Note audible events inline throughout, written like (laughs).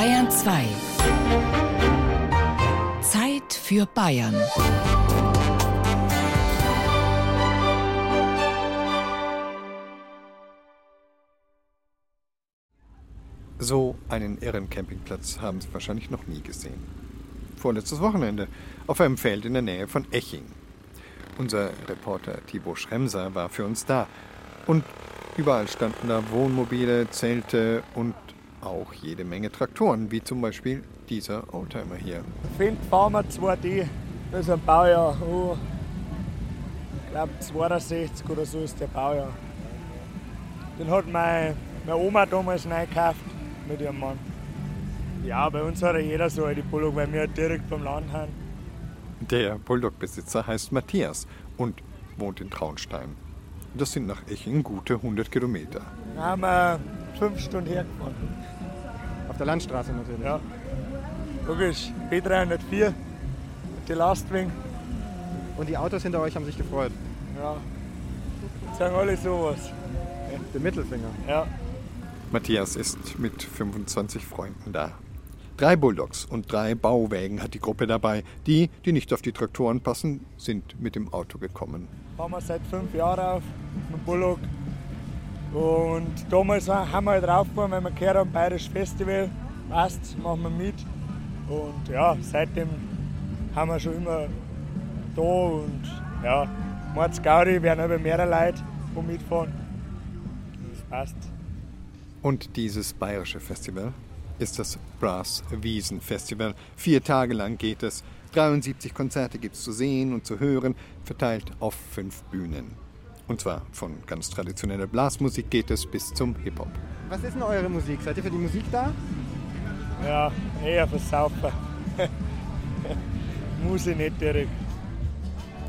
Bayern 2. Zeit für Bayern. So einen irren Campingplatz haben Sie wahrscheinlich noch nie gesehen. Vorletztes Wochenende auf einem Feld in der Nähe von Eching. Unser Reporter Thibaut Schremser war für uns da. Und überall standen da Wohnmobile, Zelte und auch jede Menge Traktoren, wie zum Beispiel dieser Oldtimer hier. Ich finde, fahren wir 2D. Das ist ein Baujahr. Oh, ich glaube, 62 oder so ist der Baujahr. Den hat meine, meine Oma damals neu gekauft mit ihrem Mann. Ja, bei uns hat ja jeder so eine Bulldog, weil wir direkt vom Land haben. Der Bulldog-Besitzer heißt Matthias und wohnt in Traunstein. Das sind nach Eching gute 100 Kilometer. Da haben wir fünf Stunden hergefahren. Der Landstraße natürlich. Ja. Logisch, B304, die Lastwing. Und die Autos hinter euch haben sich gefreut. Ja. Sagen alle sowas. Den Mittelfinger. Ja. Matthias ist mit 25 Freunden da. Drei Bulldogs und drei Bauwägen hat die Gruppe dabei. Die, die nicht auf die Traktoren passen, sind mit dem Auto gekommen. Fahren wir seit fünf Jahren auf mit dem Bullock. Und damals haben wir halt draufgefahren, weil wir gehört haben, Bayerisch Festival. Passt, machen wir mit. Und ja, seitdem haben wir schon immer da und ja, Mords Gaudi werden aber mehrere Leute, die mitfahren. Das passt. Und dieses bayerische Festival ist das Brass Wiesen Festival. Vier Tage lang geht es. 73 Konzerte gibt es zu sehen und zu hören, verteilt auf fünf Bühnen. Und zwar von ganz traditioneller Blasmusik geht es bis zum Hip-Hop. Was ist denn eure Musik? Seid ihr für die Musik da? Ja, eher für Saufen. (laughs) Muss ich nicht direkt.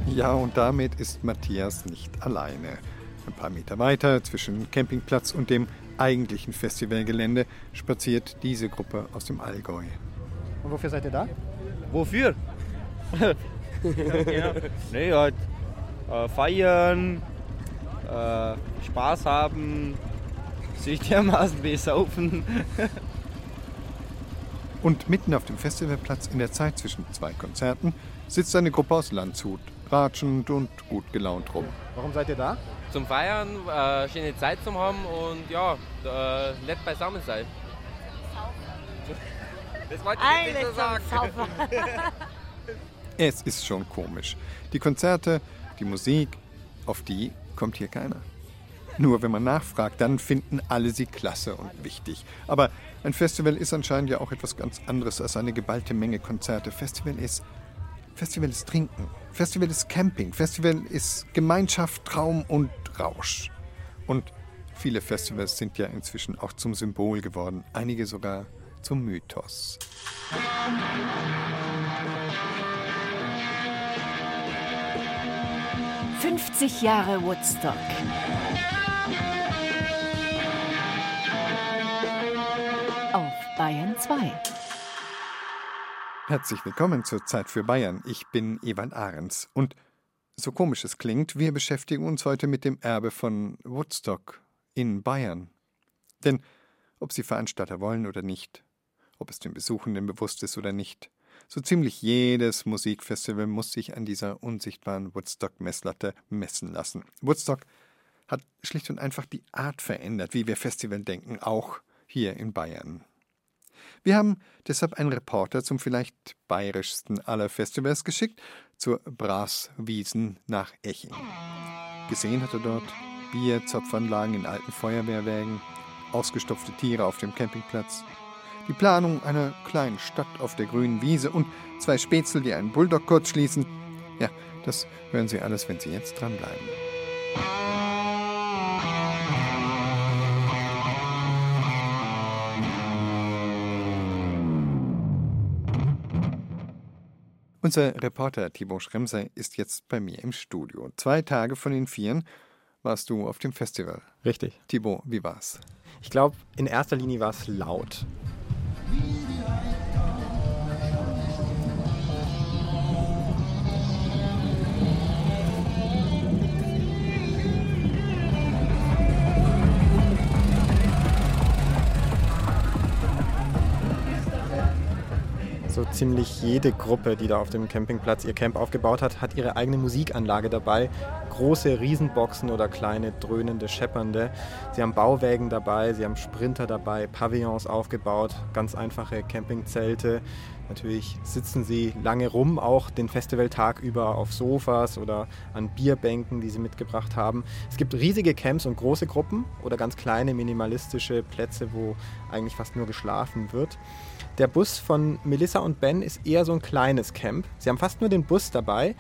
Ja, und damit ist Matthias nicht alleine. Ein paar Meter weiter zwischen Campingplatz und dem eigentlichen Festivalgelände spaziert diese Gruppe aus dem Allgäu. Und wofür seid ihr da? Wofür? (laughs) ja. Nee, halt äh, feiern, äh, Spaß haben, sich dermaßen besaufen. (laughs) Und mitten auf dem Festivalplatz in der Zeit zwischen zwei Konzerten sitzt eine Gruppe aus Landshut, ratschend und gut gelaunt rum. Warum seid ihr da? Zum Feiern, äh, schöne Zeit zu haben und ja, äh, nett beisammen sein. Das wollte ich nicht so sagen. (laughs) Es ist schon komisch. Die Konzerte, die Musik, auf die kommt hier keiner. Nur wenn man nachfragt, dann finden alle sie klasse und wichtig. Aber ein Festival ist anscheinend ja auch etwas ganz anderes als eine geballte Menge Konzerte. Festival ist Festival ist Trinken. Festival ist Camping. Festival ist Gemeinschaft, Traum und Rausch. Und viele Festivals sind ja inzwischen auch zum Symbol geworden. Einige sogar zum Mythos. 50 Jahre Woodstock. Auf Bayern 2. Herzlich willkommen zur Zeit für Bayern. Ich bin Ewald Ahrens. Und so komisch es klingt, wir beschäftigen uns heute mit dem Erbe von Woodstock in Bayern. Denn ob Sie Veranstalter wollen oder nicht, ob es den Besuchenden bewusst ist oder nicht, so ziemlich jedes Musikfestival muss sich an dieser unsichtbaren Woodstock-Messlatte messen lassen. Woodstock hat schlicht und einfach die Art verändert, wie wir Festival denken, auch hier in Bayern. Wir haben deshalb einen Reporter zum vielleicht bayerischsten aller Festivals geschickt, zur Braswiesen nach Eching. Gesehen hat er dort Bierzapfanlagen in alten Feuerwehrwägen, ausgestopfte Tiere auf dem Campingplatz, die Planung einer kleinen Stadt auf der grünen Wiese und zwei Spätzle, die einen Bulldog kurz schließen. Ja, das hören Sie alles, wenn Sie jetzt dranbleiben. Unser Reporter Thibaut Schremser ist jetzt bei mir im Studio. Zwei Tage von den Vieren warst du auf dem Festival. Richtig. Thibaut, wie war's? Ich glaube, in erster Linie war es laut. So ziemlich jede Gruppe, die da auf dem Campingplatz ihr Camp aufgebaut hat, hat ihre eigene Musikanlage dabei. Große Riesenboxen oder kleine dröhnende, scheppernde. Sie haben Bauwägen dabei, sie haben Sprinter dabei, Pavillons aufgebaut, ganz einfache Campingzelte. Natürlich sitzen sie lange rum, auch den Festivaltag über auf Sofas oder an Bierbänken, die sie mitgebracht haben. Es gibt riesige Camps und große Gruppen oder ganz kleine minimalistische Plätze, wo eigentlich fast nur geschlafen wird. Der Bus von Melissa und Ben ist eher so ein kleines Camp. Sie haben fast nur den Bus dabei.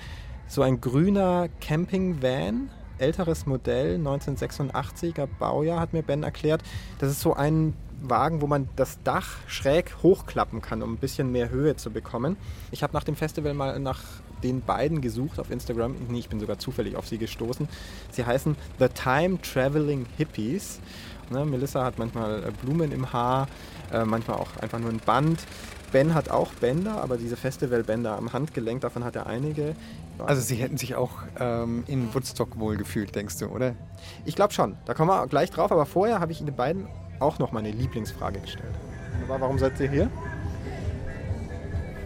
So ein grüner Camping-Van, älteres Modell, 1986er Baujahr, hat mir Ben erklärt. Das ist so ein Wagen, wo man das Dach schräg hochklappen kann, um ein bisschen mehr Höhe zu bekommen. Ich habe nach dem Festival mal nach den beiden gesucht auf Instagram. Nee, ich bin sogar zufällig auf sie gestoßen. Sie heißen The Time Traveling Hippies. Ne, Melissa hat manchmal äh, Blumen im Haar, äh, manchmal auch einfach nur ein Band. Ben hat auch Bänder, aber diese Festivalbänder am Handgelenk, davon hat er einige. Also sie hätten sich auch ähm, in Woodstock wohl gefühlt, denkst du, oder? Ich glaube schon. Da kommen wir gleich drauf, aber vorher habe ich Ihnen beiden auch noch meine Lieblingsfrage gestellt. Warum seid ihr hier?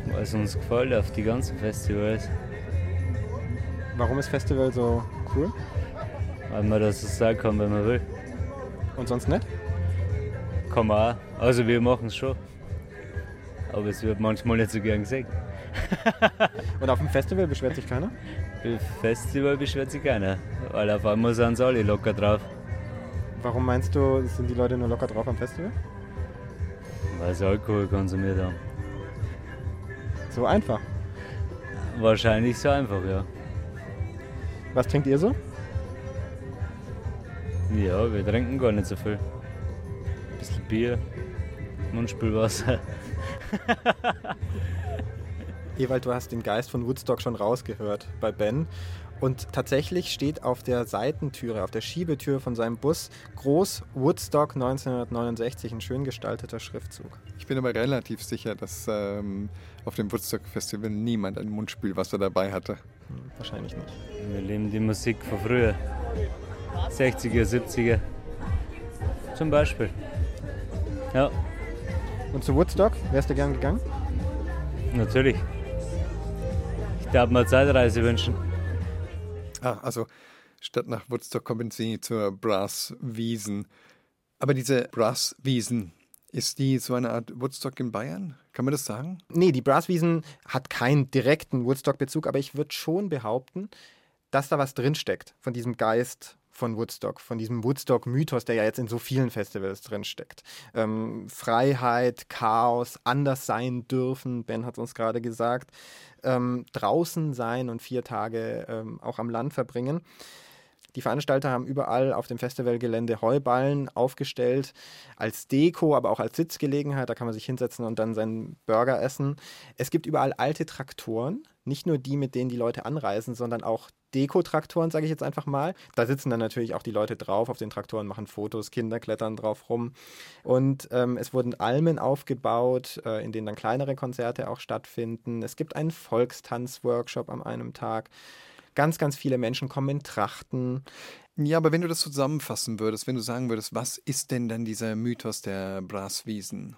Weil es uns gefällt auf die ganzen Festivals. Warum ist Festival so cool? Weil man das so sagen kann, wenn man will. Und sonst nicht? Kann man auch. Also wir machen es schon. Aber es wird manchmal nicht so gern gesehen. (laughs) Und auf dem Festival beschwert sich keiner? Im Festival beschwert sich keiner. Weil auf einmal sind sie alle locker drauf. Warum meinst du, sind die Leute nur locker drauf am Festival? Weil sie Alkohol konsumiert haben. So einfach. Wahrscheinlich so einfach, ja. Was trinkt ihr so? Ja, wir trinken gar nicht so viel. Bier, Mundspülwasser. Ewald, du hast den Geist von Woodstock schon rausgehört bei Ben. Und tatsächlich steht auf der Seitentüre, auf der Schiebetür von seinem Bus groß Woodstock 1969, ein schön gestalteter Schriftzug. Ich bin aber relativ sicher, dass ähm, auf dem Woodstock Festival niemand ein Mundspülwasser dabei hatte. Hm, wahrscheinlich nicht. Wir leben die Musik von früher. 60er, 70er. Zum Beispiel. Ja. Und zu Woodstock, wärst du gern gegangen? Natürlich. Ich darf mal Zeitreise wünschen. Ah, also statt nach Woodstock kommen Sie zur Brasswiesen. Aber diese Brasswiesen, ist die so eine Art Woodstock in Bayern? Kann man das sagen? Nee, die Brasswiesen hat keinen direkten Woodstock-Bezug, aber ich würde schon behaupten, dass da was drinsteckt von diesem Geist von Woodstock, von diesem Woodstock-Mythos, der ja jetzt in so vielen Festivals drinsteckt. Ähm, Freiheit, Chaos, anders sein dürfen, Ben hat uns gerade gesagt, ähm, draußen sein und vier Tage ähm, auch am Land verbringen. Die Veranstalter haben überall auf dem Festivalgelände Heuballen aufgestellt, als Deko, aber auch als Sitzgelegenheit. Da kann man sich hinsetzen und dann seinen Burger essen. Es gibt überall alte Traktoren, nicht nur die, mit denen die Leute anreisen, sondern auch Dekotraktoren, sage ich jetzt einfach mal. Da sitzen dann natürlich auch die Leute drauf auf den Traktoren, machen Fotos, Kinder klettern drauf rum. Und ähm, es wurden Almen aufgebaut, äh, in denen dann kleinere Konzerte auch stattfinden. Es gibt einen Volkstanz-Workshop an einem Tag. Ganz, ganz viele Menschen kommen in Trachten. Ja, aber wenn du das zusammenfassen würdest, wenn du sagen würdest, was ist denn dann dieser Mythos der Brasswiesen?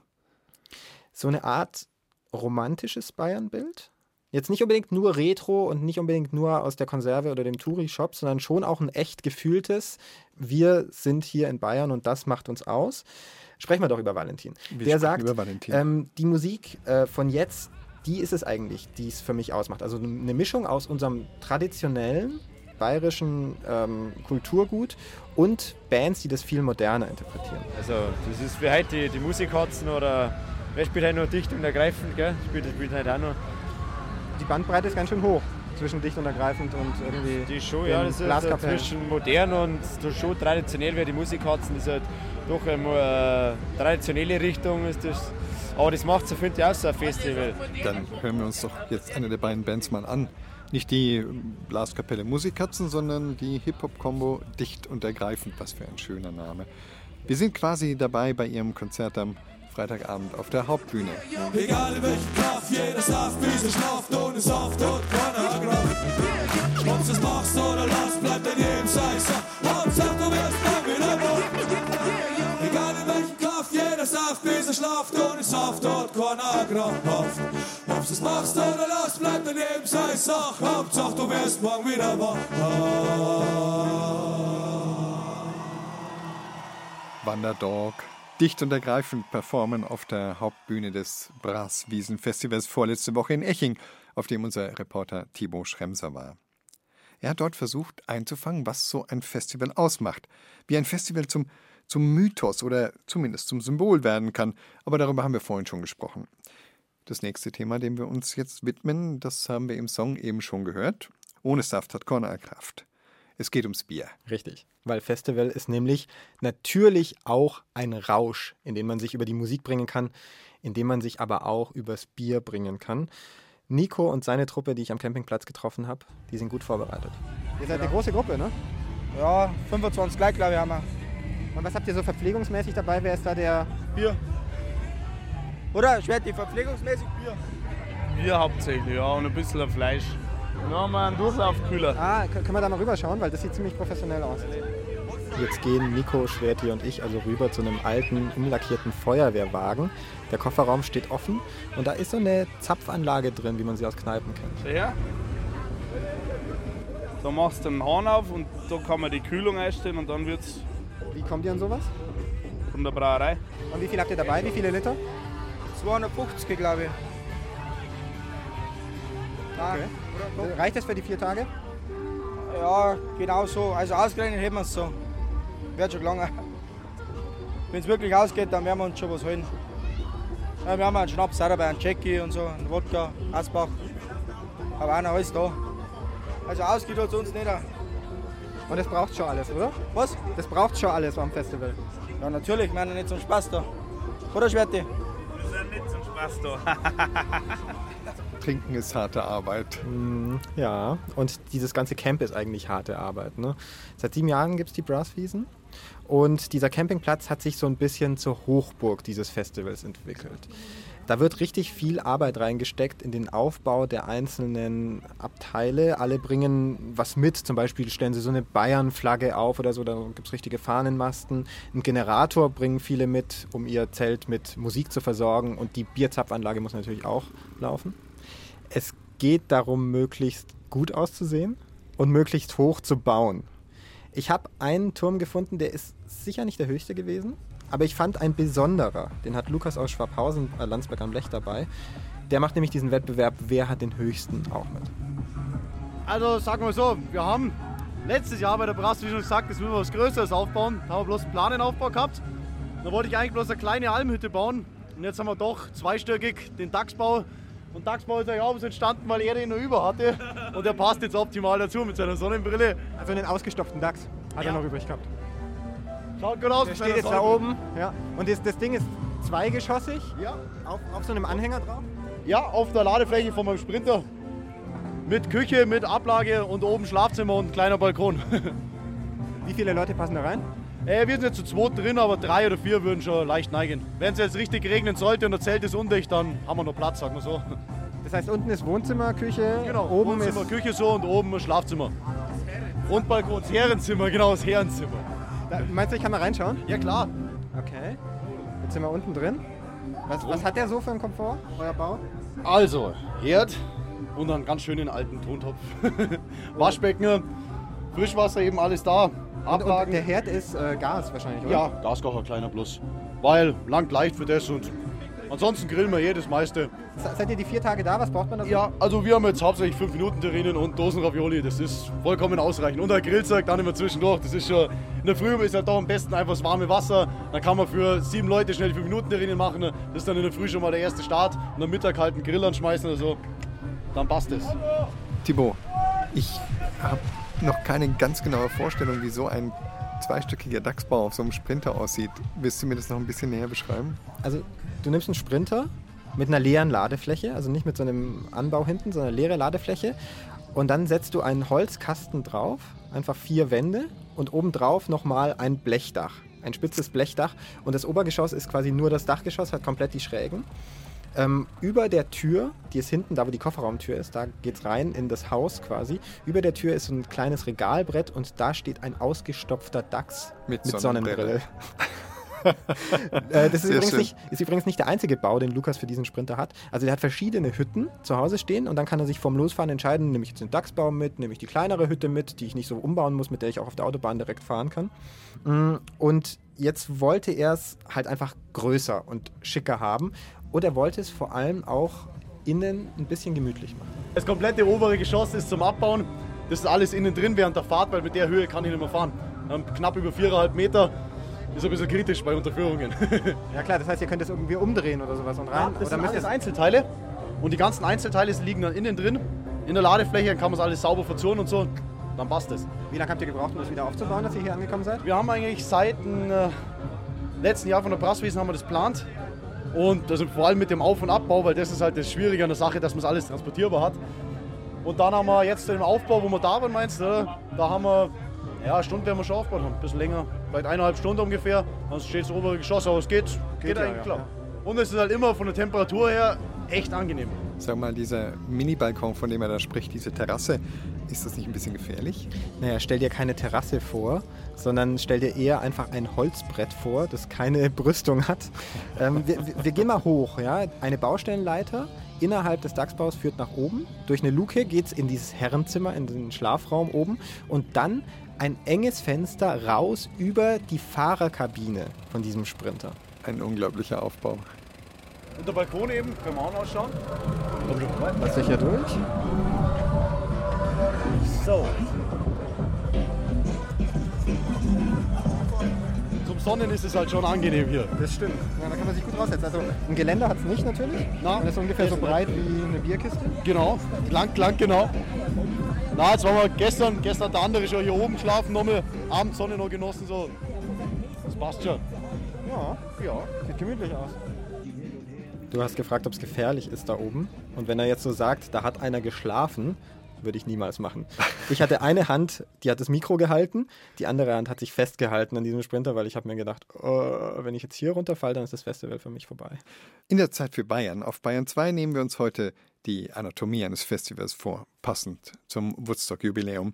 So eine Art romantisches Bayernbild? Jetzt nicht unbedingt nur Retro und nicht unbedingt nur aus der Konserve oder dem Touri-Shop, sondern schon auch ein echt gefühltes. Wir sind hier in Bayern und das macht uns aus. Sprechen wir doch über Valentin. Wir Der sagt, über Valentin. Ähm, die Musik äh, von jetzt, die ist es eigentlich, die es für mich ausmacht. Also eine Mischung aus unserem traditionellen bayerischen ähm, Kulturgut und Bands, die das viel moderner interpretieren. Also das ist für heute die, die Musikkatzen oder wer spielt halt noch dicht und ergreifend, gell? Spielt, spielt halt auch noch. Die Bandbreite ist ganz schön hoch zwischen dicht und ergreifend und irgendwie. Die Show, ja, das ist Blaskapellen. zwischen modern und so schon traditionell, weil die Musikkatzen ist halt doch eine traditionelle Richtung ist das. Aber das macht so finde ich auch so ein Festival. Dann hören wir uns doch jetzt eine der beiden Bands mal an. Nicht die Blaskapelle Musikkatzen, sondern die Hip-Hop-Kombo Dicht und Ergreifend. Was für ein schöner Name. Wir sind quasi dabei bei ihrem Konzert am Freitagabend auf der Hauptbühne. Egal in welchem Kaff, jeder Saft, wie sie schlaft, ohne Saft und keiner Kraft. Ob du's machst oder lass, bleibt in jedem Scheißer. Hauptsache du wirst und es Saft hat keiner krampfhaft. Ob du's machst oder lass, bleibt daneben sei Sach. Hauptsache du wirst morgen wieder wach. Wanderdog. Dicht und ergreifend performen auf der Hauptbühne des Brasswiesenfestivals vorletzte Woche in Eching, auf dem unser Reporter Thibaut Schremser war. Er hat dort versucht einzufangen, was so ein Festival ausmacht, wie ein Festival zum, zum Mythos oder zumindest zum Symbol werden kann, aber darüber haben wir vorhin schon gesprochen. Das nächste Thema, dem wir uns jetzt widmen, das haben wir im Song eben schon gehört. Ohne Saft hat Corner Kraft. Es geht ums Bier. Richtig, weil Festival ist nämlich natürlich auch ein Rausch, in den man sich über die Musik bringen kann, in dem man sich aber auch übers Bier bringen kann. Nico und seine Truppe, die ich am Campingplatz getroffen habe, die sind gut vorbereitet. Ihr seid eine große Gruppe, ne? Ja, 25 gleich, glaube ich, haben wir. Und was habt ihr so verpflegungsmäßig dabei? Wer ist da der. Bier. Oder? Schwert, verpflegungsmäßig Bier. Bier hauptsächlich, ja, und ein bisschen Fleisch. Wir einen Durchlaufkühler. Ah, können wir da mal rüberschauen, weil das sieht ziemlich professionell aus. Jetzt gehen Nico, Schwerti und ich also rüber zu einem alten, umlackierten Feuerwehrwagen. Der Kofferraum steht offen und da ist so eine Zapfanlage drin, wie man sie aus Kneipen kennt. Schau her. Da machst du den Hahn auf und da kann man die Kühlung einstellen und dann wird es Wie kommt ihr an sowas? von der Brauerei. Und wie viel habt ihr dabei? Wie viele Liter? 250, glaube ich. Oder? Reicht das für die vier Tage? Ja, genau so. Also ausgerechnet hätten wir es so. Wird schon lange. Wenn es wirklich ausgeht, dann werden wir uns schon was holen. Ja, wir haben einen Schnaps auch dabei, einen Jackie und so, einen Wodka, Asbach. Aber auch noch alles da. Also ausgeht uns nicht. Und das braucht schon alles, oder? Was? Das braucht schon alles am Festival. Ja, natürlich, wir haben ja nicht zum Spaß da. Oder, Schwerti? Wir sind nicht zum Spaß da. (laughs) Trinken ist harte Arbeit. Mm, Ja, und dieses ganze Camp ist eigentlich harte Arbeit. Ne? Seit sieben Jahren gibt es die Brasswiesen und dieser Campingplatz hat sich so ein bisschen zur Hochburg dieses Festivals entwickelt. Da wird richtig viel Arbeit reingesteckt in den Aufbau der einzelnen Abteile. Alle bringen was mit, zum Beispiel stellen sie so eine Bayern-Flagge auf oder so, da gibt es richtige Fahnenmasten. Einen Generator bringen viele mit, um ihr Zelt mit Musik zu versorgen und die Bierzapfanlage muss natürlich auch laufen. Es geht darum, möglichst gut auszusehen und möglichst hoch zu bauen. Ich habe einen Turm gefunden, der ist sicher nicht der höchste gewesen, aber ich fand ein besonderer. Den hat Lukas aus Schwabhausen, äh, Landsberg am Lech dabei. Der macht nämlich diesen Wettbewerb, wer hat den höchsten auch mit. Also sagen wir so, wir haben letztes Jahr bei der Brass, wie schon gesagt, das müssen wir was Größeres aufbauen. Da haben wir bloß einen Planenaufbau gehabt. Da wollte ich eigentlich bloß eine kleine Almhütte bauen. Und jetzt haben wir doch zweistöckig den Dachsbau. Und Dachsbau ist ja abends entstanden, weil er den noch über hatte. Und der passt jetzt optimal dazu mit seiner Sonnenbrille. Also einen ausgestopften Dachs hat Ja. er noch übrig gehabt. Schaut gut aus. Der steht jetzt da oben. Ja. Und das, das Ding ist zweigeschossig Ja. auf, auf so einem Anhänger drauf. ja, auf der Ladefläche von meinem Sprinter. Mit Küche, mit Ablage und oben Schlafzimmer und ein kleiner Balkon. (laughs) Wie viele Leute passen da rein? Äh, wir sind jetzt zu zweit drin, aber drei oder vier würden schon leicht neigen. Wenn es jetzt richtig regnen sollte und das Zelt ist undicht, dann haben wir noch Platz, sagen wir so. (laughs) Das heißt, unten ist Wohnzimmer, Küche, Genau, oben Wohnzimmer, ist... Küche so und oben ein Schlafzimmer. Und Balkon, das Herrenzimmer, genau, das Herrenzimmer. Da, meinst du, ich kann mal reinschauen? Ja klar. Okay. Jetzt sind wir unten drin. Was, was hat der so für einen Komfort, euer Bau? Also, Herd und einen ganz schönen alten Tontopf. (laughs) Waschbecken, Frischwasser eben alles da. Und, und der Herd ist äh, Gas wahrscheinlich, oder? ja, Gaskocher, kleiner Plus. Weil langt leicht für das und ansonsten grillen wir jedes meiste. Se- Seid ihr die vier Tage da? Was braucht man da? Ja, also wir haben jetzt hauptsächlich 5 Minuten Terrinen und Dosenravioli. Das ist vollkommen ausreichend. Und ein Grillzeug dann immer zwischendurch. Das ist schon. In der Früh ist ja doch am besten einfach das warme Wasser. Dann kann man für sieben Leute schnell 5 Minuten Terrinen machen. Das ist dann in der Früh schon mal der erste Start. Und am Mittag halt einen Grill anschmeißen oder so. Dann passt es. Thibaut, ich habe noch keine ganz genaue Vorstellung, wie so ein zweistöckiger Dachsbau auf so einem Sprinter aussieht. Willst du mir das noch ein bisschen näher beschreiben? Also, du nimmst einen Sprinter mit einer leeren Ladefläche, also nicht mit so einem Anbau hinten, sondern leere Ladefläche. Und dann setzt du einen Holzkasten drauf, einfach vier Wände und obendrauf nochmal ein Blechdach. Ein spitzes Blechdach. Und das Obergeschoss ist quasi nur das Dachgeschoss, hat komplett die Schrägen. Ähm, über der Tür, die ist hinten, da wo die Kofferraumtür ist, da geht's rein in das Haus quasi. Über der Tür ist so ein kleines Regalbrett und da steht ein ausgestopfter Dachs Mit mit Sonnenbrille. Sonnenbrille. (laughs) Äh, das ist übrigens, nicht, ist übrigens nicht der einzige Bau, den Lukas für diesen Sprinter hat. Also der hat verschiedene Hütten zu Hause stehen und dann kann er sich vom Losfahren entscheiden, nehme ich jetzt den Dachsbau mit, nehme ich die kleinere Hütte mit, die ich nicht so umbauen muss, mit der ich auch auf der Autobahn direkt fahren kann. Mm, Und jetzt wollte er es halt einfach größer und schicker haben und er wollte es vor allem auch innen ein bisschen gemütlich machen. Das komplette obere Geschoss ist zum Abbauen. Das ist alles innen drin während der Fahrt, weil mit der Höhe kann ich nicht mehr fahren. Ähm, knapp über 4,5 Meter ist ein bisschen kritisch bei Unterführungen. (laughs) Ja klar, das heißt, ihr könnt es irgendwie umdrehen oder sowas und rein. das oder sind müsst alles ihr Einzelteile. Und die ganzen Einzelteile liegen dann innen drin. In der Ladefläche dann kann man es alles sauber verzurren und so. Dann passt es. Wie lange habt ihr gebraucht, um das wieder aufzubauen, dass ihr hier angekommen seid? Wir haben eigentlich seit dem äh, letzten Jahr von der Brasswesen haben wir das geplant. Und also vor allem mit dem Auf- und Abbau, weil das ist halt das Schwierige an der Sache, dass man es alles transportierbar hat. Und dann haben wir jetzt den Aufbau, wo wir da waren, meinst du, da haben wir, ja, eine Stunde werden wir schon aufgebaut haben, ein bisschen länger, vielleicht eineinhalb Stunden ungefähr. Dann steht das obere Geschoss, aber es geht, geht, ja, eigentlich ja, klar. Und es ist halt immer von der Temperatur her echt angenehm. Sag mal, dieser Mini-Balkon, von dem er da spricht, diese Terrasse, ist das nicht ein bisschen gefährlich? Naja, stell dir keine Terrasse vor, sondern stell dir eher einfach ein Holzbrett vor, das keine (laughs) Brüstung hat. Ähm, wir, wir- gehen mal hoch. Ja? Eine Baustellenleiter innerhalb des Dachsbaus führt nach oben. Durch eine Luke geht es in dieses Herrenzimmer, in den Schlafraum oben. Und dann ein enges Fenster raus über die Fahrerkabine von diesem Sprinter. Ein unglaublicher Aufbau. Und der Balkon eben, können wir auch noch ausschauen. Lass dich ja durch. So. Zum Sonnen ist es halt schon angenehm hier. Das stimmt. Ja, da kann man sich gut raussetzen. Also ein Geländer hat es nicht natürlich. Na, das ist ungefähr so breit wie eine Bierkiste. Genau, lang, lang, genau. Na, jetzt waren wir gestern, gestern hat der andere schon hier oben geschlafen, nochmal Abendsonne noch genossen, so. Das passt schon. Ja, ja, sieht gemütlich aus. Du hast gefragt, ob es gefährlich ist da oben. Und wenn er jetzt so sagt, da hat einer geschlafen, würde ich niemals machen. (laughs) Ich hatte eine Hand, die hat das Mikro gehalten, die andere Hand hat sich festgehalten an diesem Sprinter, weil ich habe mir gedacht, oh, wenn ich jetzt hier runterfalle, dann ist das Festival für mich vorbei. In der Zeit für Bayern auf Bayern 2 nehmen wir uns heute die Anatomie eines Festivals vor, passend zum Woodstock-Jubiläum.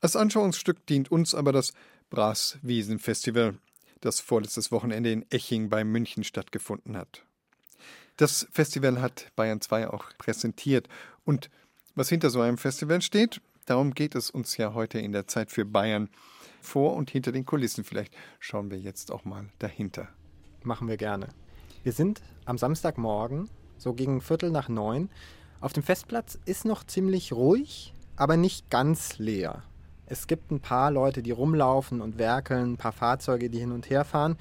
Als Anschauungsstück dient uns aber das Brasswiesen-Festival, das vorletztes Wochenende in Eching bei München stattgefunden hat. Das Festival hat Bayern 2 auch präsentiert und was hinter so einem Festival steht, darum geht es uns ja heute in der Zeit für Bayern. Vor und hinter den Kulissen vielleicht schauen wir jetzt auch mal dahinter. Machen wir gerne. Wir sind am Samstagmorgen, so gegen Viertel nach neun. Auf dem Festplatz ist noch ziemlich ruhig, aber nicht ganz leer. Es gibt ein paar Leute, die rumlaufen und werkeln, ein paar Fahrzeuge, die hin und her fahren.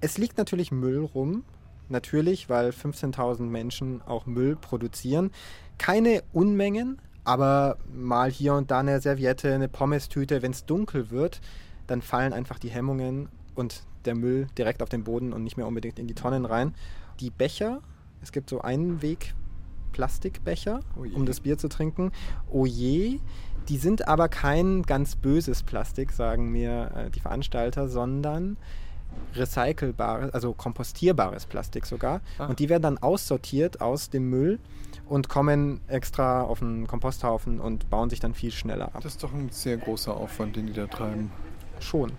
Es liegt natürlich Müll rum, natürlich, weil 15.000 Menschen auch Müll produzieren. Keine Unmengen, aber mal hier und da eine Serviette, eine Pommestüte. Wenn es dunkel wird, dann fallen einfach die Hemmungen und der Müll direkt auf den Boden und nicht mehr unbedingt in die Tonnen rein. Die Becher, es gibt so Einweg Plastikbecher, um das Bier zu trinken. Oh je, die sind aber kein ganz böses Plastik, sagen mir äh, die Veranstalter, sondern recycelbares, also kompostierbares Plastik sogar. Ah. Und die werden dann aussortiert aus dem Müll und kommen extra auf einen Komposthaufen und bauen sich dann viel schneller ab. Das ist doch ein sehr großer Aufwand, den die da treiben. Schon.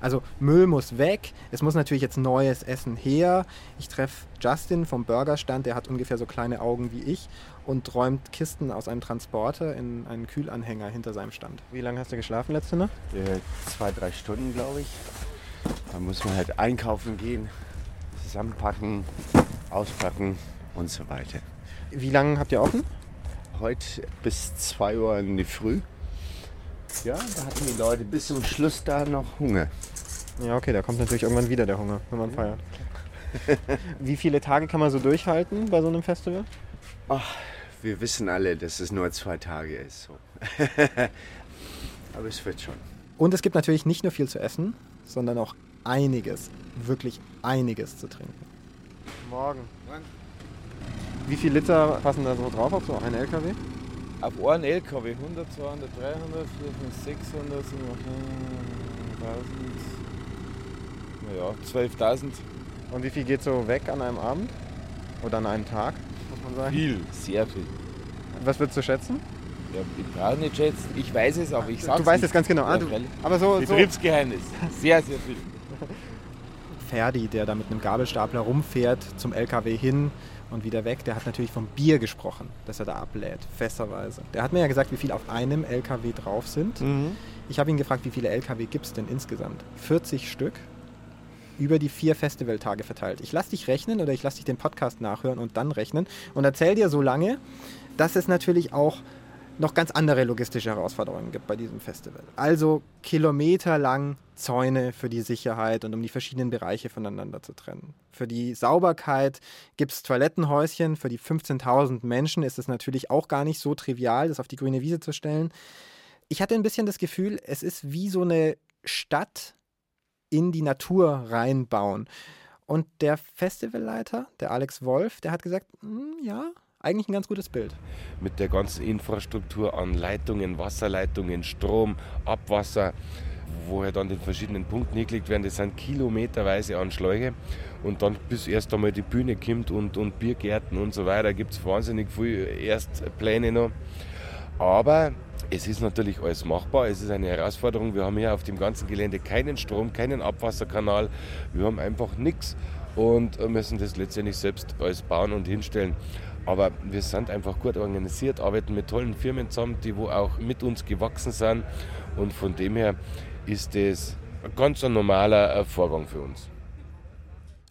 Also Müll muss weg, es muss natürlich jetzt neues Essen her. Ich treffe Justin vom Burgerstand, der hat ungefähr so kleine Augen wie ich und räumt Kisten aus einem Transporter in einen Kühlanhänger hinter seinem Stand. Wie lange hast du geschlafen letzte Nacht? Äh, zwei, drei Stunden, glaube ich. Da muss man halt einkaufen gehen, zusammenpacken, auspacken und so weiter. Wie lange habt ihr offen? Heute bis 2 Uhr in die Früh. Ja, da hatten die Leute bis zum Schluss da noch Hunger. Ja, okay, da kommt natürlich irgendwann wieder der Hunger, wenn man feiert. (laughs) Wie viele Tage kann man so durchhalten bei so einem Festival? Ach, wir wissen alle, dass es nur zwei Tage ist. So. (laughs) Aber es wird schon. Und es gibt natürlich nicht nur viel zu essen, sondern auch einiges, wirklich einiges zu trinken. Morgen. Wie viel Liter passen da so drauf auf so einen LKW? Auf einen LKW 100, 200, 300, 400, 600, 1000, naja, 12.000. Und wie viel geht so weg an einem Abend? Oder an einem Tag, muss man sagen? Viel, sehr viel. Was würdest du schätzen? Ja, ich brauche nicht schätzen. Ich weiß es, aber ich sag's Du weißt nicht. es ganz genau. Ah, du- aber so- so- Betriebsgeheimnis. Sehr, sehr viel. Ferdi, der da mit einem Gabelstapler rumfährt zum LKW hin und wieder weg, der hat natürlich vom Bier gesprochen, das er da ablädt, fässerweise. Der hat mir ja gesagt, wie viel auf einem LKW drauf sind. Mhm. Ich habe ihn gefragt, wie viele LKW gibt es denn insgesamt? 40 Stück über die vier Festivaltage verteilt. Ich lasse dich rechnen oder ich lasse dich den Podcast nachhören und dann rechnen und erzähl dir so lange, dass es natürlich auch noch ganz andere logistische Herausforderungen gibt bei diesem Festival. Also kilometerlang Zäune für die Sicherheit und um die verschiedenen Bereiche voneinander zu trennen. Für die Sauberkeit gibt es Toilettenhäuschen. Für die 15.000 Menschen ist es natürlich auch gar nicht so trivial, das auf die grüne Wiese zu stellen. Ich hatte ein bisschen das Gefühl, es ist wie so eine Stadt in die Natur reinbauen. Und der Festivalleiter, der Alex Wolf, der hat gesagt, "Hm, ja, eigentlich ein ganz gutes Bild. mit der ganzen Infrastruktur an Leitungen, Wasserleitungen, Strom, Abwasser, wo halt an den verschiedenen Punkten hingelegt werden. Das sind kilometerweise an Schläuche. Und dann bis erst einmal die Bühne kommt und, und Biergärten und so weiter, gibt es wahnsinnig viele Erstpläne noch. Aber es ist natürlich alles machbar, es ist eine Herausforderung. Wir haben hier auf dem ganzen Gelände keinen Strom, keinen Abwasserkanal, wir haben einfach nichts und müssen das letztendlich selbst alles bauen und hinstellen. Aber wir sind einfach gut organisiert, arbeiten mit tollen Firmen zusammen, die wo auch mit uns gewachsen sind. Und von dem her ist das ein ganz ein normaler äh, Vorgang für uns.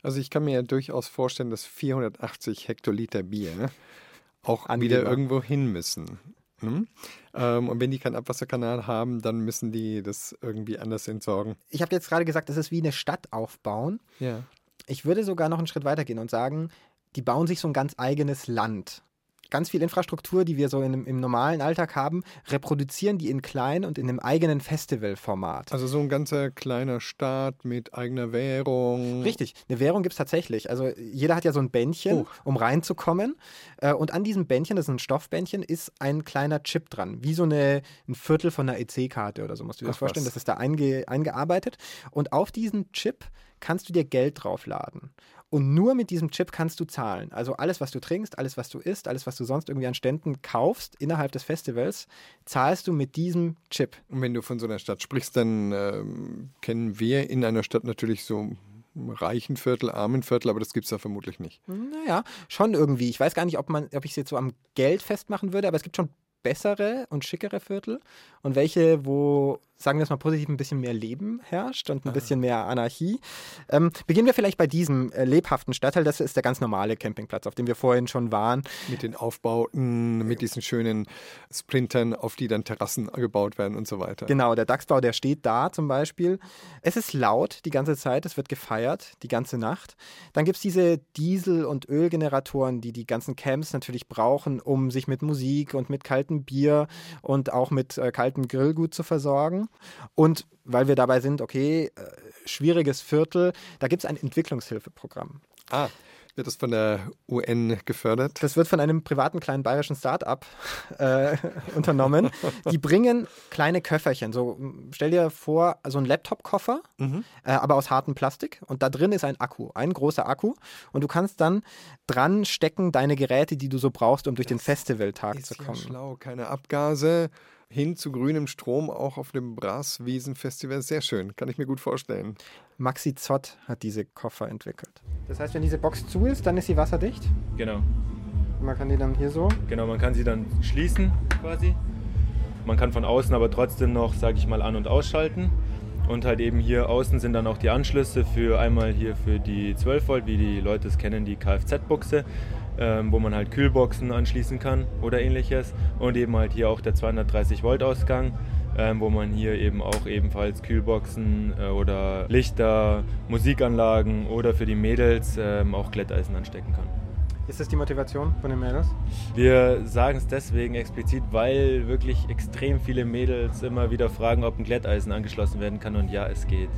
Also ich kann mir ja durchaus vorstellen, dass 480 Hektoliter Bier ne, auch Angeber. wieder irgendwo hin müssen. Hm? Ähm, und wenn die keinen Abwasserkanal haben, dann müssen die das irgendwie anders entsorgen. Ich habe jetzt gerade gesagt, das ist wie eine Stadt aufbauen. Ja. Ich würde sogar noch einen Schritt weiter gehen und sagen, die bauen sich so ein ganz eigenes Land. Ganz viel Infrastruktur, die wir so in, im normalen Alltag haben, reproduzieren die in klein und in einem eigenen Festivalformat. Also so ein ganzer kleiner Staat mit eigener Währung. Richtig, eine Währung gibt es tatsächlich. Also jeder hat ja so ein Bändchen, Oh. um reinzukommen. Äh, Und an diesem Bändchen, das ist ein Stoffbändchen, ist ein kleiner Chip dran. Wie so eine, ein Viertel von einer EC-Karte oder so, musst du dir das Ach, vorstellen. was. Das ist da einge, eingearbeitet. Und auf diesen Chip kannst du dir Geld draufladen. Und nur mit diesem Chip kannst du zahlen. Also alles, was du trinkst, alles, was du isst, alles, was du sonst irgendwie an Ständen kaufst innerhalb des Festivals, zahlst du mit diesem Chip. Und wenn du von so einer Stadt sprichst, dann ähm, kennen wir in einer Stadt natürlich so reichen Viertel, armen Viertel, aber das gibt es da vermutlich nicht. Naja, schon irgendwie. Ich weiß gar nicht, ob, man, ob ich es jetzt so am Geld festmachen würde, aber es gibt schon bessere und schickere Viertel und welche, wo, sagen wir es mal positiv, ein bisschen mehr Leben herrscht und ein bisschen mehr Anarchie. Ähm, beginnen wir vielleicht bei diesem äh, lebhaften Stadtteil. Das ist der ganz normale Campingplatz, auf dem wir vorhin schon waren. Mit den Aufbauten, mit diesen schönen Sprintern, auf die dann Terrassen gebaut werden und so weiter. Genau, der Dachsbau, der steht da zum Beispiel. Es ist laut die ganze Zeit, es wird gefeiert die ganze Nacht. Dann gibt es diese Diesel- und Ölgeneratoren, die die ganzen Camps natürlich brauchen, um sich mit Musik und mit kaltem Bier und auch mit äh, kaltem Grillgut zu versorgen. Und weil wir dabei sind, okay, äh, schwieriges Viertel, da gibt es ein Entwicklungshilfeprogramm. Ah, wird das von der UN gefördert? Das wird von einem privaten kleinen bayerischen Start-up äh, (laughs) unternommen. Die bringen kleine Köfferchen. So, stell dir vor, so ein Laptop-Koffer, Mhm. äh, aber aus hartem Plastik. Und da drin ist ein Akku, ein großer Akku. Und du kannst dann dran stecken deine Geräte, die du so brauchst, um durch den Festivaltag zu Ist ja kommen. schlau, keine Abgase, hin zu grünem Strom, auch auf dem Braswiesenfestival. Sehr schön, kann ich mir gut vorstellen. Maxi Zott hat diese Koffer entwickelt. Das heißt, wenn diese Box zu ist, dann ist sie wasserdicht. Genau. Man kann die dann hier so. Genau, man kann sie dann schließen quasi. Man kann von außen aber trotzdem noch, sage ich mal, an- und ausschalten. Und halt eben hier außen sind dann auch die Anschlüsse für einmal hier für die 12 Volt, wie die Leute es kennen, die Kfz-Buchse, ähm, wo man halt Kühlboxen anschließen kann oder ähnliches. Und eben halt hier auch der 230 Volt Ausgang, ähm, wo man hier eben auch ebenfalls Kühlboxen äh, oder Lichter, Musikanlagen oder für die Mädels ähm, auch Glätteisen anstecken kann. Ist das die Motivation von den Mädels? Wir sagen es deswegen explizit, weil wirklich extrem viele Mädels immer wieder fragen, ob ein Glätteisen angeschlossen werden kann und ja, es geht.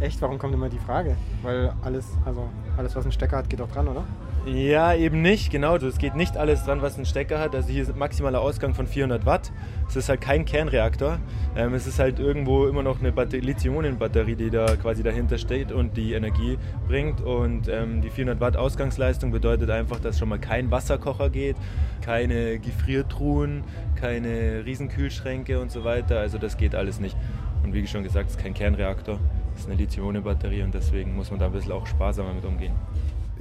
Echt? Warum kommt immer die Frage? Weil alles, also alles, was einen Stecker hat, geht auch dran, oder? Ja, eben nicht, genau. Es geht nicht alles dran, was einen Stecker hat. Also hier ist maximaler Ausgang von 400 Watt. Es ist halt kein Kernreaktor. Ähm, es ist halt irgendwo immer noch eine Batter- Lithium-Ionen-Batterie, die da quasi dahinter steht und die Energie bringt. Und ähm, die 400 Watt Ausgangsleistung bedeutet einfach, dass schon mal kein Wasserkocher geht, keine Gefriertruhen, keine Riesenkühlschränke und so weiter. Also das geht alles nicht. Und wie schon gesagt, es ist kein Kernreaktor. Das ist eine Lithium-Ionen-Batterie und deswegen muss man da ein bisschen auch sparsamer mit umgehen.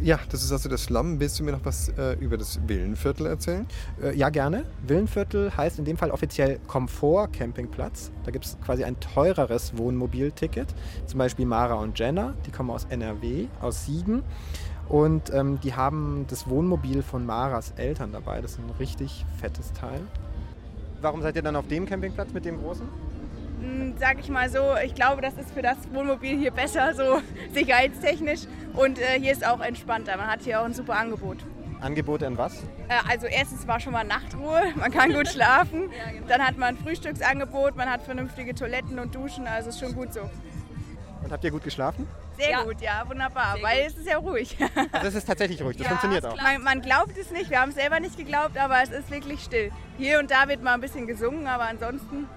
Ja, das ist also das Slum. Willst du mir noch was äh, über das Villenviertel erzählen? Äh, ja, gerne. Villenviertel heißt in dem Fall offiziell Komfort-Campingplatz. Da gibt es quasi ein teureres Wohnmobilticket. Zum Beispiel Mara und Jenna, die kommen aus NRW, aus Siegen. Und ähm, die haben das Wohnmobil von Maras Eltern dabei. Das ist ein richtig fettes Teil. Warum seid ihr dann auf dem Campingplatz mit dem großen? Hm, sag ich mal so, ich glaube, das ist für das Wohnmobil hier besser, so (laughs) sicherheitstechnisch. Und äh, hier ist auch entspannter. Man hat hier auch ein super Angebot. Angebote in was? Äh, also erstens war schon mal Nachtruhe, (laughs) man kann gut schlafen. Dann hat man ein Frühstücksangebot, man hat vernünftige Toiletten und Duschen, also ist schon gut so. Und habt ihr gut geschlafen? Sehr ja. gut, ja, wunderbar, Sehr weil gut. es ist ja ruhig. (laughs) Also es ist tatsächlich ruhig, das ja, funktioniert auch. Man, man, glaubt es nicht, wir haben es selber nicht geglaubt, aber es ist wirklich still. Hier und da wird mal ein bisschen gesungen, aber ansonsten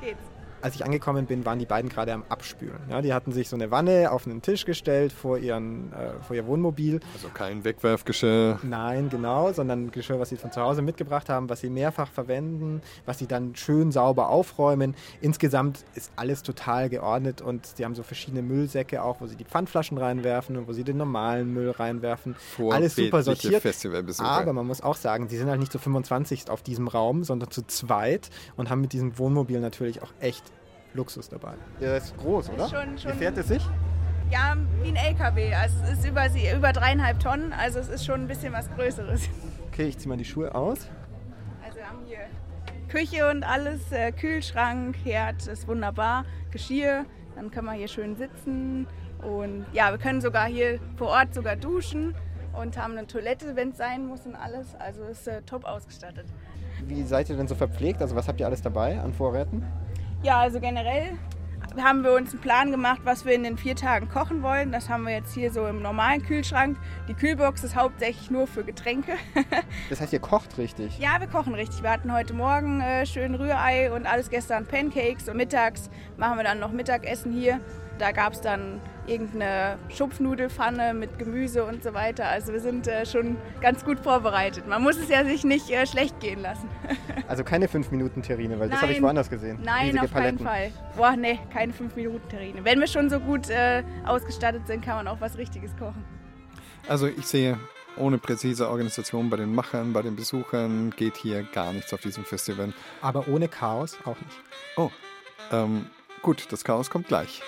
geht's als ich angekommen bin, waren die beiden gerade am Abspülen. Ja, die hatten sich so eine Wanne auf einen Tisch gestellt vor, ihren, äh, vor ihr Wohnmobil. Also kein Wegwerfgeschirr. Nein, genau, sondern Geschirr, was sie von zu Hause mitgebracht haben, was sie mehrfach verwenden, was sie dann schön sauber aufräumen. Insgesamt ist alles total geordnet und sie haben so verschiedene Müllsäcke auch, wo sie die Pfandflaschen reinwerfen und wo sie den normalen Müll reinwerfen. alles super sortiert. Aber man muss auch sagen, sie sind halt nicht zu 25 auf diesem Raum, sondern zu zweit und haben mit diesem Wohnmobil natürlich auch echt Luxus dabei. Der ist groß, oder? Ist schon, schon Wie fährt es sich? Ja, wie ein LKW. Also es ist über, über dreieinhalb Tonnen, also es ist schon ein bisschen was Größeres. Okay, ich ziehe mal die Schuhe aus. Also wir haben hier Küche und alles, äh, Kühlschrank, Herd ist wunderbar, Geschirr, dann können wir hier schön sitzen und ja, wir können sogar hier vor Ort sogar duschen und haben eine Toilette, wenn es sein muss und alles. Also ist äh, top ausgestattet. Wie seid ihr denn so verpflegt? Also was habt ihr alles dabei an Vorräten? Ja, also generell haben wir uns einen Plan gemacht, was wir in den vier Tagen kochen wollen. Das haben wir jetzt hier so im normalen Kühlschrank. Die Kühlbox ist hauptsächlich nur für Getränke. (laughs) das heißt, ihr kocht richtig? Ja, wir kochen richtig. Wir hatten heute Morgen äh, schön Rührei und alles gestern Pancakes und mittags machen wir dann noch Mittagessen hier. Da gab es dann irgendeine Schupfnudelfanne mit Gemüse und so weiter. Also wir sind äh, schon ganz gut vorbereitet. Man muss es ja sich nicht äh, schlecht gehen lassen. (laughs) also keine 5-Minuten-Terrine, weil Nein. das habe ich woanders gesehen. Nein, Riesige auf Paletten. keinen Fall. Boah, nee, keine 5-Minuten-Terrine. Wenn wir schon so gut äh, ausgestattet sind, kann man auch was Richtiges kochen. Also ich sehe, ohne präzise Organisation bei den Machern, bei den Besuchern geht hier gar nichts auf diesem Festival. Aber ohne Chaos auch nicht. Oh, ähm, gut, das Chaos kommt gleich.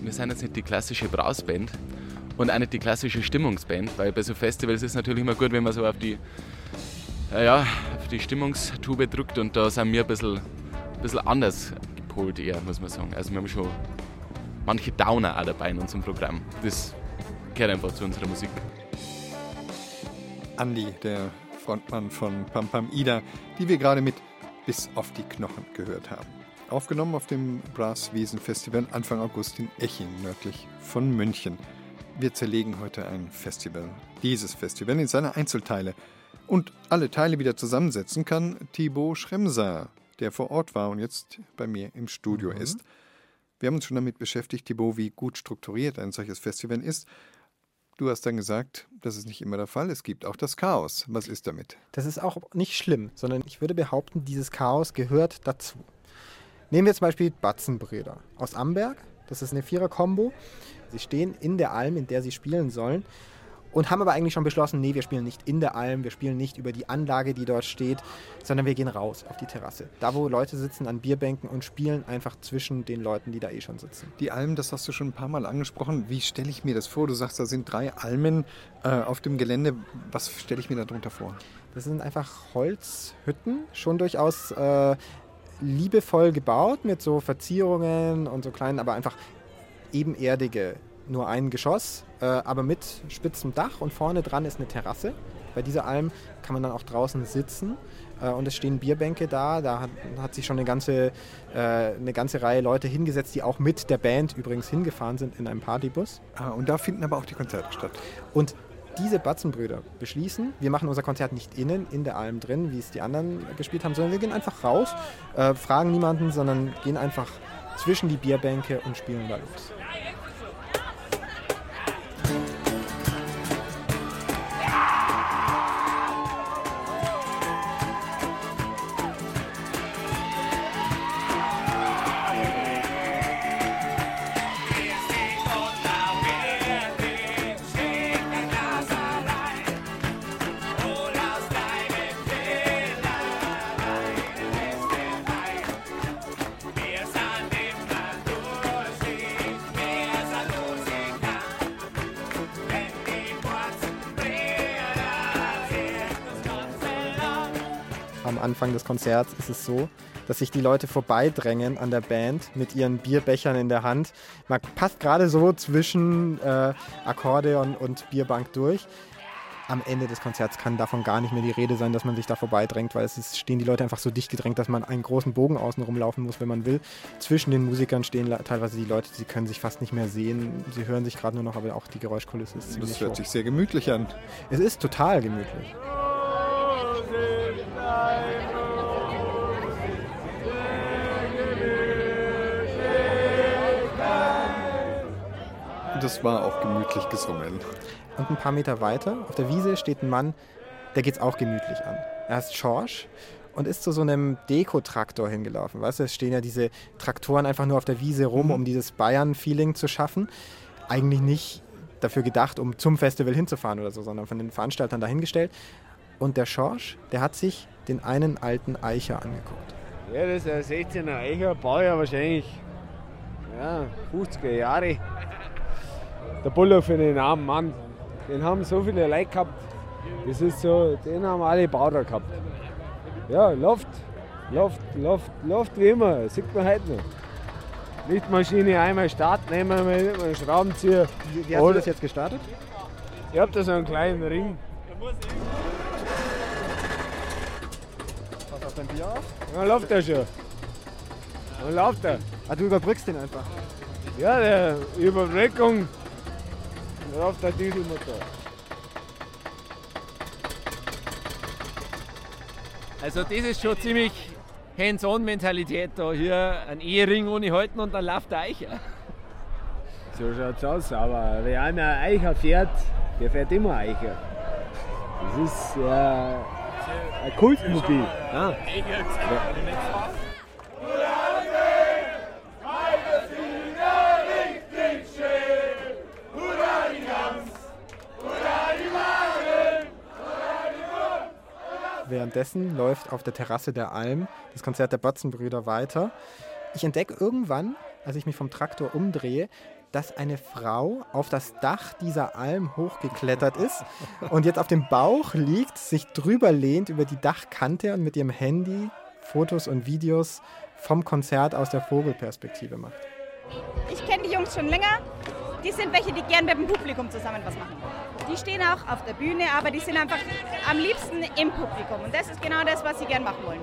Wir sind jetzt nicht die klassische Brausband und auch nicht die klassische Stimmungsband, weil bei so Festivals ist es natürlich immer gut, wenn man so auf die, ja, auf die Stimmungstube drückt und da sind wir ein bisschen, ein bisschen anders gepolt eher, muss man sagen. Also wir haben schon manche Downer auch dabei in unserem Programm. Das gehört einfach zu unserer Musik. Andi, der Frontmann von Pam Pam Ida, die wir gerade mit Bis auf die Knochen gehört haben. Aufgenommen auf dem Brasswiesen Festival Anfang August in Eching, nördlich von München. Wir zerlegen heute ein Festival. Dieses Festival in seine Einzelteile. Und alle Teile wieder zusammensetzen kann Thibaut Schremser, der vor Ort war und jetzt bei mir im Studio mhm. ist. Wir haben uns schon damit beschäftigt, Thibaut, wie gut strukturiert ein solches Festival ist. Du hast dann gesagt, das ist nicht immer der Fall. Es gibt auch das Chaos. Was ist damit? Das ist auch nicht schlimm, sondern ich würde behaupten, dieses Chaos gehört dazu. Nehmen wir zum Beispiel Batzenbrüder aus Amberg. Das ist eine Vierer-Kombo. Sie stehen in der Alm, in der sie spielen sollen und haben aber eigentlich schon beschlossen, nee, wir spielen nicht in der Alm, wir spielen nicht über die Anlage, die dort steht, sondern wir gehen raus auf die Terrasse. Da, wo Leute sitzen an Bierbänken und spielen einfach zwischen den Leuten, die da eh schon sitzen. Die Alm, das hast du schon ein paar Mal angesprochen. Wie stelle ich mir das vor? Du sagst, da sind drei Almen äh, auf dem Gelände. Was stelle ich mir darunter vor? Das sind einfach Holzhütten, schon durchaus äh, liebevoll gebaut mit so Verzierungen und so kleinen, aber einfach ebenerdige nur ein Geschoss, äh, aber mit spitzem Dach und vorne dran ist eine Terrasse. Bei dieser Alm kann man dann auch draußen sitzen äh, und es stehen Bierbänke da. Da hat, hat sich schon eine ganze, äh, eine ganze Reihe Leute hingesetzt, die auch mit der Band übrigens hingefahren sind in einem Partybus. Ah, und da finden aber auch die Konzerte statt. Und diese Batzenbrüder beschließen, wir machen unser Konzert nicht innen, in der Alm drin, wie es die anderen gespielt haben, sondern wir gehen einfach raus, äh, fragen niemanden, sondern gehen einfach zwischen die Bierbänke und spielen da los. Anfang des Konzerts ist es so, dass sich die Leute vorbeidrängen an der Band mit ihren Bierbechern in der Hand. Man passt gerade so zwischen äh, Akkordeon und Bierbank durch. Am Ende des Konzerts kann davon gar nicht mehr die Rede sein, dass man sich da vorbeidrängt, weil es ist, stehen die Leute einfach so dicht gedrängt, dass man einen großen Bogen außen rumlaufen muss, wenn man will. Zwischen den Musikern stehen teilweise die Leute, sie können sich fast nicht mehr sehen. Sie hören sich gerade nur noch, aber auch die Geräuschkulisse ist ziemlich Das hört hoch. sich sehr gemütlich an. Es ist total gemütlich. Das war auch gemütlich gesungen. Und ein paar Meter weiter, auf der Wiese, steht ein Mann, der geht's auch gemütlich an. Er heißt Schorsch und ist zu so einem Dekotraktor hingelaufen. Weißt du, es stehen ja diese Traktoren einfach nur auf der Wiese rum, um dieses Bayern-Feeling zu schaffen. Eigentlich nicht dafür gedacht, um zum Festival hinzufahren oder so, sondern von den Veranstaltern dahingestellt. Und der Schorsch, der hat sich den einen alten Eicher angeguckt. Ja, das ist ein 16er Eicher, Baujahr wahrscheinlich ja, 50er Jahre. Der Bullock für den armen Mann. Den haben so viele Leute gehabt. Das ist so, den haben alle Bauer gehabt. Ja, Luft, Luft, Luft, Luft wie immer, sieht man heute noch. Lichtmaschine einmal starten, nehmen wir mit einem Schraubenzieher. Wie, wie hast du das jetzt gestartet? Ich hab da so einen kleinen Ring. Pass auf dein Bier auf. Dann läuft er schon. Dann läuft er. Ah, du überbrückst den einfach. Ja, der Überbrückung. Dann läuft der Dieselmotor. Also das ist schon ziemlich Hands-on-Mentalität da. Hier ein Ehering ohne halten und dann läuft der Eicher. So schaut's aus, aber wer einer Eicher fährt, der fährt immer Eicher. Das ist ja ein Kultmobil. Ja. Währenddessen läuft auf der Terrasse der Alm das Konzert der Botzenbrüder weiter. Ich entdecke irgendwann, als ich mich vom Traktor umdrehe, dass eine Frau auf das Dach dieser Alm hochgeklettert ist und jetzt auf dem Bauch liegt, sich drüber lehnt über die Dachkante und mit ihrem Handy Fotos und Videos vom Konzert aus der Vogelperspektive macht. Ich kenne die Jungs schon länger. Die sind welche, die gern mit dem Publikum zusammen was machen. Die stehen auch auf der Bühne, aber die sind einfach am liebsten im Publikum. Und das ist genau das, was sie gern machen wollen.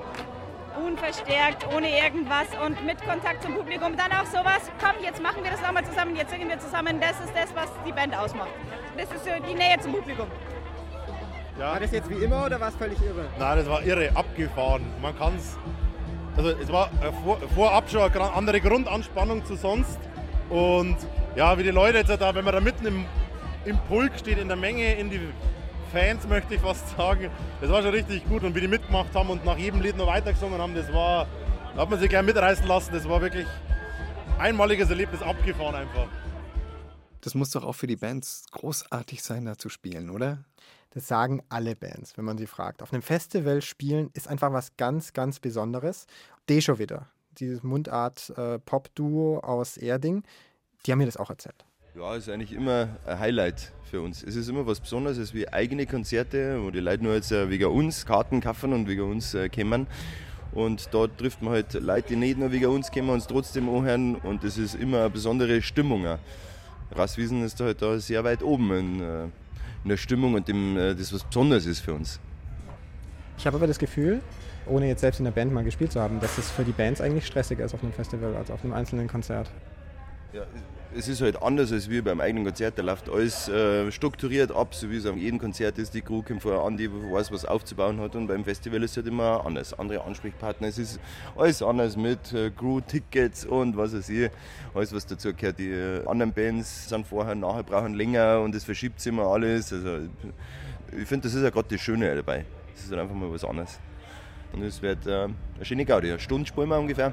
Unverstärkt, ohne irgendwas und mit Kontakt zum Publikum. Dann auch sowas, komm, jetzt machen wir das nochmal zusammen, jetzt singen wir zusammen. Das ist das, was die Band ausmacht. Das ist so die Nähe zum Publikum. War das jetzt wie immer oder war es völlig irre? Nein, das war irre, abgefahren. Man kann es. Also, es war äh, vor, vorab schon eine andere Grundanspannung zu sonst. Und ja, wie die Leute jetzt da, wenn man da mitten im, im Pulk steht, in der Menge, in die Fans, möchte ich fast sagen, das war schon richtig gut. Und wie die mitgemacht haben und nach jedem Lied noch weitergesungen haben, das war. Da hat man sich gleich mitreißen lassen. Das war wirklich einmaliges Erlebnis, abgefahren einfach. Das muss doch auch für die Bands großartig sein, da zu spielen, oder? Das sagen alle Bands, wenn man sie fragt. Auf einem Festival spielen ist einfach was ganz, ganz Besonderes. Dejo wieder, dieses Mundart-Pop-Duo aus Erding, die haben mir das auch erzählt. Ja, ist eigentlich immer ein Highlight für uns. Es ist immer was Besonderes, wie eigene Konzerte, wo die Leute nur jetzt äh, wegen uns Karten kaufen und wegen uns äh, kommen. Und dort trifft man halt Leute, die nicht nur wegen uns kommen, uns trotzdem anhören. Und das ist immer eine besondere Stimmung. Rasswiesen ist halt da sehr weit oben in, äh, in der Stimmung und dem, das was Besonderes ist für uns. Ich habe aber das Gefühl, ohne jetzt selbst in der Band mal gespielt zu haben, dass es für die Bands eigentlich stressiger ist auf einem Festival als auf einem einzelnen Konzert. Ja, es ist halt anders als wie beim eigenen Konzert. Da läuft alles äh, strukturiert ab, so wie es an jedem Konzert ist. Die Crew kommt vorher an, die weiß, was aufzubauen hat. Und beim Festival ist es halt immer anders. Andere Ansprechpartner. Es ist alles anders mit äh, Crew-Tickets und was weiß ich. Alles, was dazu gehört. Die äh, anderen Bands sind vorher, nachher brauchen länger und es verschiebt sich immer alles. Also, ich finde, das ist ja gerade das Schöne dabei. Es ist halt einfach mal was anderes. Und es wird äh, eine schöne Gaudi. Eine Stunde spielen wir ungefähr.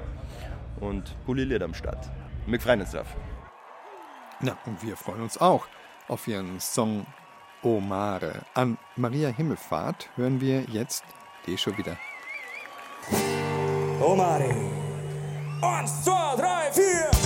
Und coole am Start. Wir freuen uns drauf. Na, und wir freuen uns auch auf Ihren Song O Mare. An Maria Himmelfahrt hören wir jetzt die schon wieder. Oh Mare. Eins, zwei, drei, vier.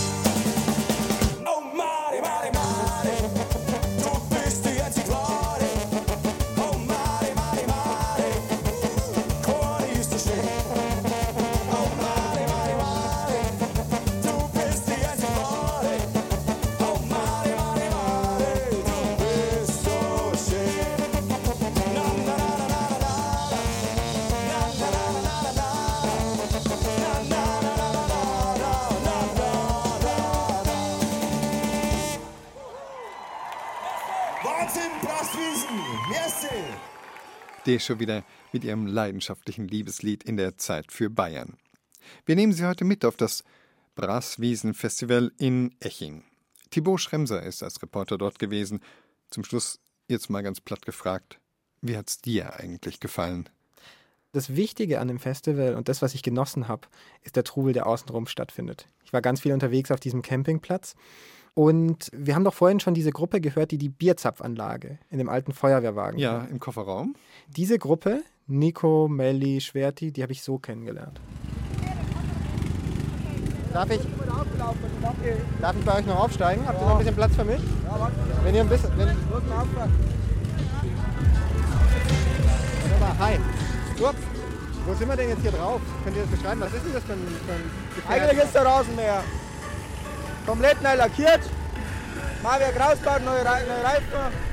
Der schon wieder mit ihrem leidenschaftlichen Liebeslied in der Zeit für Bayern. Wir nehmen Sie heute mit auf das Braswiesen-Festival in Eching. Thibaut Schremser ist als Reporter dort gewesen. Zum Schluss jetzt mal ganz platt gefragt, wie hat's dir eigentlich gefallen? Das Wichtige an dem Festival und das, was ich genossen habe, ist der Trubel, der außenrum stattfindet. Ich war ganz viel unterwegs auf diesem Campingplatz und wir haben doch vorhin schon diese Gruppe gehört, die die Bierzapfanlage in dem alten Feuerwehrwagen. Ja, im Kofferraum. Diese Gruppe, Nico, Melli, Schwerti, die habe ich so kennengelernt. Darf ich, darf ich bei euch noch aufsteigen? Habt ihr noch ein bisschen Platz für mich? Wenn ihr ein bisschen. Wenn, hi. Ups. Wo sind wir denn jetzt hier drauf? Könnt ihr das beschreiben? Was ist denn das für ein, für ein? Eigentlich ist der Rasenmäher komplett neu lackiert. Mauerwerk rausgebaut, neue, neue Reifen.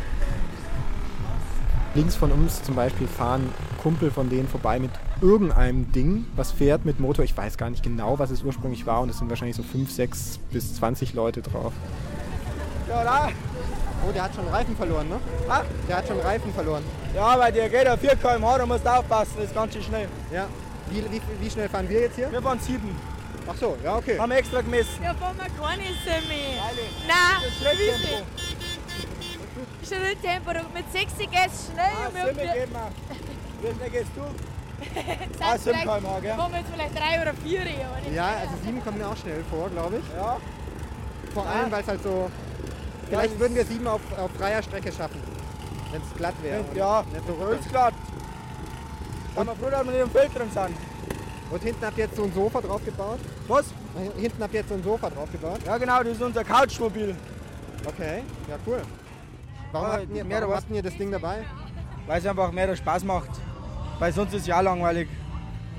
Links von uns zum Beispiel fahren Kumpel von denen vorbei mit irgendeinem Ding, was fährt mit Motor. Ich weiß gar nicht genau, was es ursprünglich war und es sind wahrscheinlich so 5, 6 bis 20 Leute drauf. Ja, da. Oh, der hat schon Reifen verloren, ne? Ah? Der hat schon Reifen verloren. Ja, weil der geht auf 4 km/h, da musst du aufpassen, das ist ganz schön schnell. Ja. Wie, wie, wie schnell fahren wir jetzt hier? Wir fahren 7. Ach so, ja, okay. Haben wir extra gemessen. Ja, fahren wir gar nicht so mehr. Das Nein, ist wie Schritttempo. viel? Schritttempo. Mit 60 geht es schnell. Ah, und wir- geben wir. Wie schnell gehst du? (laughs) Ah, 7 vielleicht- km/h, gell? Kommen jetzt vielleicht 3 oder 4, aber nicht Ja, also 7 kommt mir auch schnell vor, glaube ich. Ja. Vor Ja. allem, weil es halt so. Vielleicht würden wir 7 auf, auf freier Strecke schaffen. Wenn es glatt wäre. Ja, nicht so ist glatt. Sind wir froh, dass wir nicht im Feld drin sind. Und hinten habt ihr jetzt so ein Sofa drauf gebaut? Was? Hinten habt ihr jetzt so ein Sofa drauf gebaut? Ja genau, das ist unser Couchmobil. Okay, ja cool. Warum, Ja, habt, ihr, mehr warum was- habt ihr das Ding dabei? Weil es einfach mehr Spaß macht. Weil sonst ist es ja auch langweilig.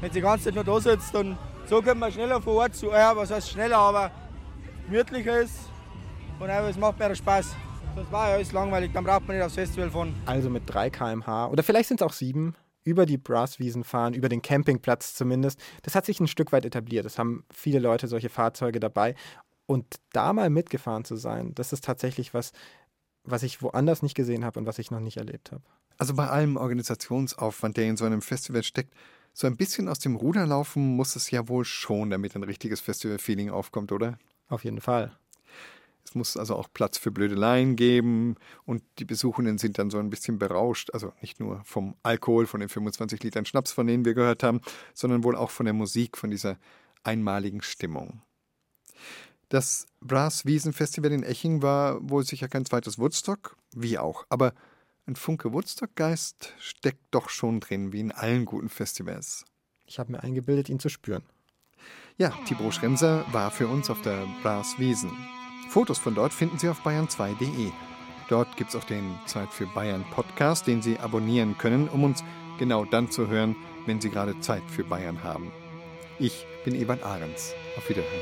Wenn sie die ganze Zeit nur da sitzt, dann so kommt man schneller vor Ort zu. Ja, was heißt schneller, aber gemütlicher ist. Und einfach, es macht mehr Spaß. Sonst war ja alles langweilig, dann braucht man nicht aufs Festival fahren. Also mit 3 km/h oder vielleicht sind es auch 7 über die Brasswiesen fahren, über den Campingplatz zumindest. Das hat sich ein Stück weit etabliert. Es haben viele Leute solche Fahrzeuge dabei. Und da mal mitgefahren zu sein, das ist tatsächlich was, was ich woanders nicht gesehen habe und was ich noch nicht erlebt habe. Also bei allem Organisationsaufwand, der in so einem Festival steckt, so ein bisschen aus dem Ruder laufen muss es ja wohl schon, damit ein richtiges Festival-Feeling aufkommt, oder? Auf jeden Fall. Es muss also auch Platz für Blödeleien geben und die Besuchenden sind dann so ein bisschen berauscht. Also nicht nur vom Alkohol, von den 25 Litern Schnaps, von denen wir gehört haben, sondern wohl auch von der Musik, von dieser einmaligen Stimmung. Das Brass-Wiesen-Festival in Eching war wohl sicher kein zweites Woodstock, wie auch. Aber ein Funke Woodstock-Geist steckt doch schon drin, wie in allen guten Festivals. Ich habe mir eingebildet, ihn zu spüren. Ja, Thibaut Schremser war für uns auf der Brass-Wiesen. Fotos von dort finden Sie auf bayern2.de. Dort gibt es auch den Zeit für Bayern Podcast, den Sie abonnieren können, um uns genau dann zu hören, wenn Sie gerade Zeit für Bayern haben. Ich bin Ebert Ahrens. Auf Wiederhören.